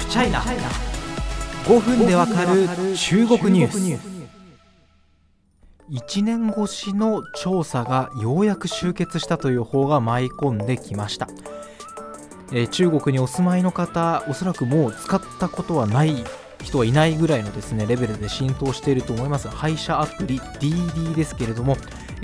フチャイナ5分でわかる中国ニュース。1年越しの調査がようやく終結したという方が舞い込んできました、えー、中国にお住まいの方おそらくもう使ったことはない人はいないぐらいのですねレベルで浸透していると思います。配車アプリ DD ですけれども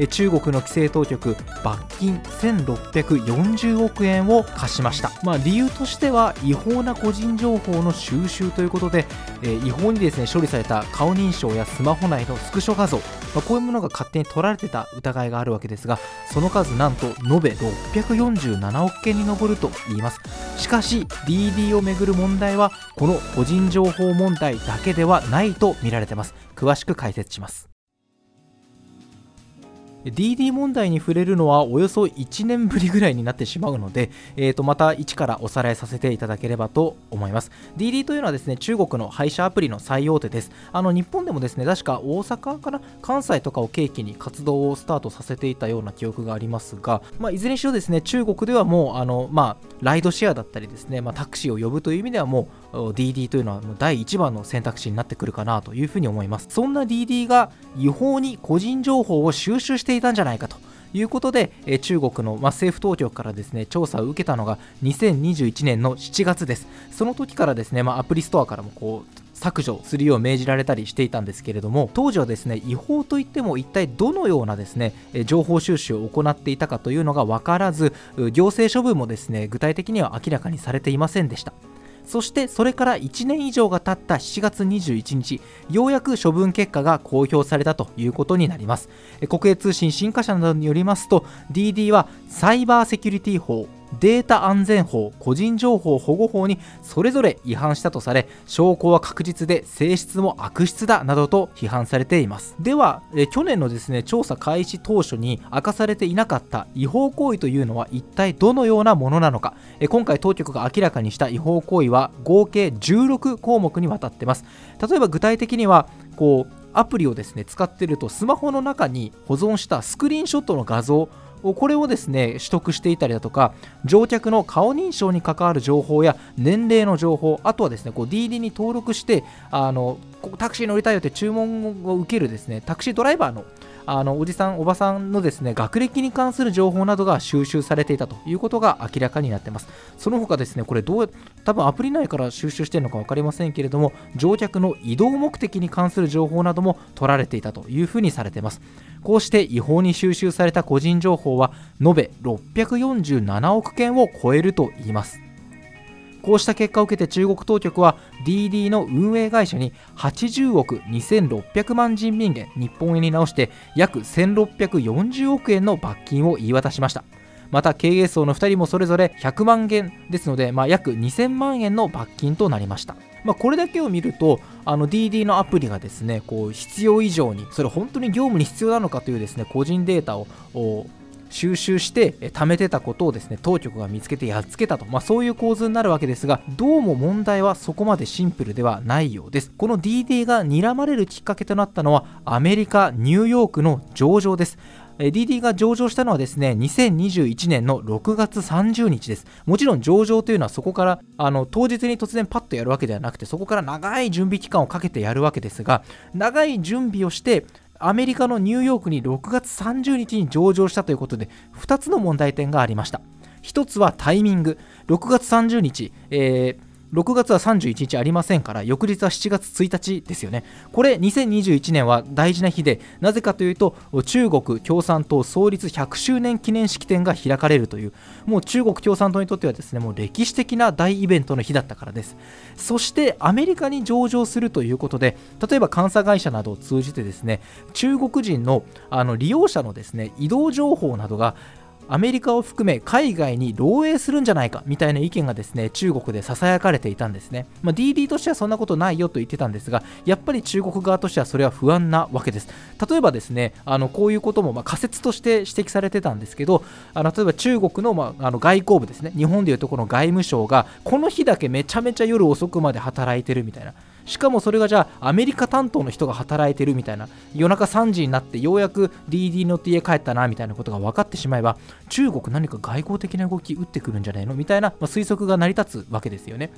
中国の規制当局罰金1640億円を課しました、まあ、理由としては違法な個人情報の収集ということで、え、違法にですね処理された顔認証やスマホ内のスクショ画像、まあ、こういうものが勝手に取られてた疑いがあるわけですがその数なんと延べ647億件に上るといいます。しかし DD をめぐる問題はこの個人情報問題だけではないと見られてます。詳しく解説します。DD 問題に触れるのはおよそ1年ぶりぐらいになってしまうので、えー、とまた一からおさらいさせていただければと思います。DD というのはですね中国の配車アプリの最大手です。あの日本でもですね確か大阪から関西とかを契機に活動をスタートさせていたような記憶がありますが、まあ、いずれにしろですね中国ではもうあの、まあ、ライドシェアだったりですね、まあ、タクシーを呼ぶという意味ではもう DD というのは第1番の選択肢になってくるかなというふうに思いますそんな DD が違法に個人情報を収集していたんじゃないかということで、中国の、政府当局からですね調査を受けたのが2021年の7月です。その時からですね、アプリストアからもこう削除するよう命じられたりしていたんですけれども当時はですね違法といっても一体どのようなですね情報収集を行っていたかというのが分からず行政処分もですね具体的には明らかにされていませんでした。そしてそれから1年以上が経った7月21日ようやく処分結果が公表されたということになります。国営通信新華社などによりますと DD はサイバーセキュリティ法データ安全法個人情報保護法にそれぞれ違反したとされ証拠は確実で性質も悪質だなどと批判されています。ではえ去年のですね調査開始当初に明かされていなかった違法行為というのは一体どのようなものなのか。え今回当局が明らかにした違法行為は合計16項目にわたってます。例えば具体的にはこうアプリをですね使ってるとスマホの中に保存したスクリーンショットの画像これをですね取得していたりだとか乗客の顔認証に関わる情報や年齢の情報あとはですねこう DD に登録してあのタクシー乗りたいよって注文を受けるですねタクシードライバーのあのおじさん、おばさんのですね学歴に関する情報などが収集されていたということが明らかになっています。その他ですね、これどう、多分アプリ内から収集しているのか分かりませんけれども、乗客の移動目的に関する情報なども取られていたというふうにされています。こうして違法に収集された個人情報は延べ647億件を超えるといいます。こうした結果を受けて中国当局は DD の運営会社に80億2600万人民元日本円に直して約1640億円の罰金を言い渡しました。また経営層の2人もそれぞれ100万元ですので、まあ、約2000万円の罰金となりました。まあ、これだけを見るとあの DD のアプリがですねこう必要以上にそれ本当に業務に必要なのかというですね個人データを収集して貯めてたことをですね当局が見つけてやっつけたと、まあ、そういう構図になるわけですがどうも問題はそこまでシンプルではないようです。この DD が睨まれるきっかけとなったのはアメリカニューヨークの上場です。DD が上場したのはですね2021年の6月30日です。もちろん上場というのはそこからあの当日に突然パッとやるわけではなくてそこから長い準備期間をかけてやるわけですが長い準備をしてアメリカのニューヨークに6月30日に上場したということで2つの問題点がありました。1つはタイミング。6月30日、えー6月は31日ありませんから翌日は7月1日ですよね。これ2021年は大事な日でなぜかというと中国共産党創立100周年記念式典が開かれるというもう中国共産党にとってはですねもう歴史的な大イベントの日だったからです。そしてアメリカに上場するということで例えば監査会社などを通じてですね中国人のあの利用者のですね移動情報などがアメリカを含め海外に漏洩するんじゃないかみたいな意見がですね中国でささやかれていたんですね、まあ、DD としてはそんなことないよと言ってたんですがやっぱり中国側としてはそれは不安なわけです。例えばですねあのこういうこともま仮説として指摘されてたんですけどあの例えば中国の,、ま、あの外交部ですね日本でいうとこの外務省がこの日だけめちゃめちゃ夜遅くまで働いてるみたいな。しかもそれがじゃあアメリカ担当の人が働いてるみたいな夜中3時になってようやく DD 乗って家帰ったなみたいなことが分かってしまえば中国何か外交的な動き打ってくるんじゃないの？みたいな、まあ、推測が成り立つわけですよね。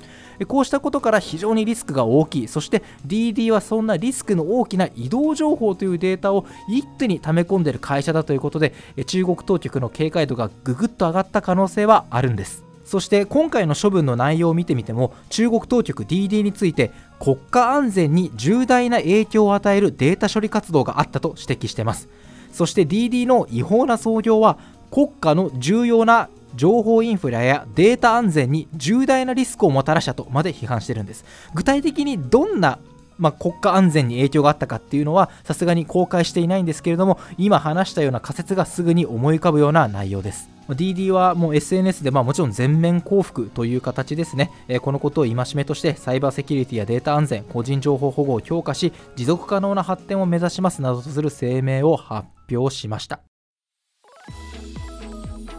こうしたことから非常にリスクが大きい。そして DD はそんなリスクの大きな移動情報というデータを一手に溜め込んでる会社だということで中国当局の警戒度がぐぐっと上がった可能性はあるんです。そして今回の処分の内容を見てみても中国当局 DD について国家安全に重大な影響を与えるデータ処理活動があったと指摘しています。そして DD の違法な操業は国家の重要な情報インフラやデータ安全に重大なリスクをもたらしたとまで批判してるんです。具体的にどんなまあ、国家安全に影響があったかっていうのはさすがに公開していないんですけれども今話したような仮説がすぐに思い浮かぶような内容です。DD はもう SNS でまあもちろん全面降伏という形ですね、えー、このことを戒めとしてサイバーセキュリティやデータ安全個人情報保護を強化し持続可能な発展を目指しますなどとする声明を発表しました。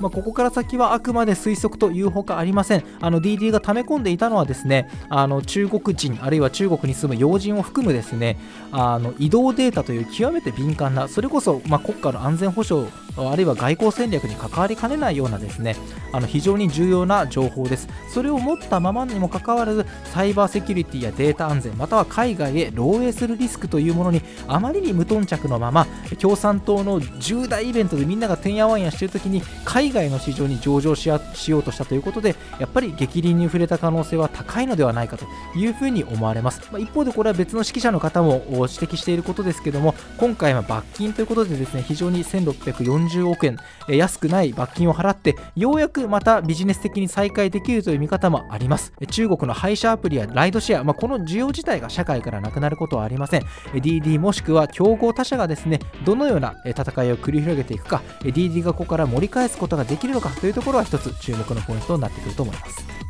まあ、ここから先はあくまで推測というほかありません。DD が溜め込んでいたのはですね、あの中国人、あるいは中国に住む要人を含むですね、あの移動データという極めて敏感な、それこそ、ま、国家の安全保障あるいは外交戦略に関わりかねないようなですねあの非常に重要な情報ですそれを持ったままにもかかわらずサイバーセキュリティやデータ安全または海外へ漏洩するリスクというものにあまりに無頓着のまま共産党の重大イベントでみんながてんやわんやしている時に海外の市場に上場しようとしたということでやっぱり激鱗に触れた可能性は高いのではないかというふうに思われます、まあ、一方でこれは別の指揮者の方も指摘していることですけども今回は罰金ということでですね非常に1640億円、安くない罰金を払ってようやくまたビジネス的に再開できるという見方もあります。中国の配車アプリやライドシェア、まあ、この需要自体が社会からなくなることはありません。DD もしくは競合他社がですねどのような戦いを繰り広げていくか。DD がここから盛り返すことがができるのかというところは一つ注目のポイントになってくると思います。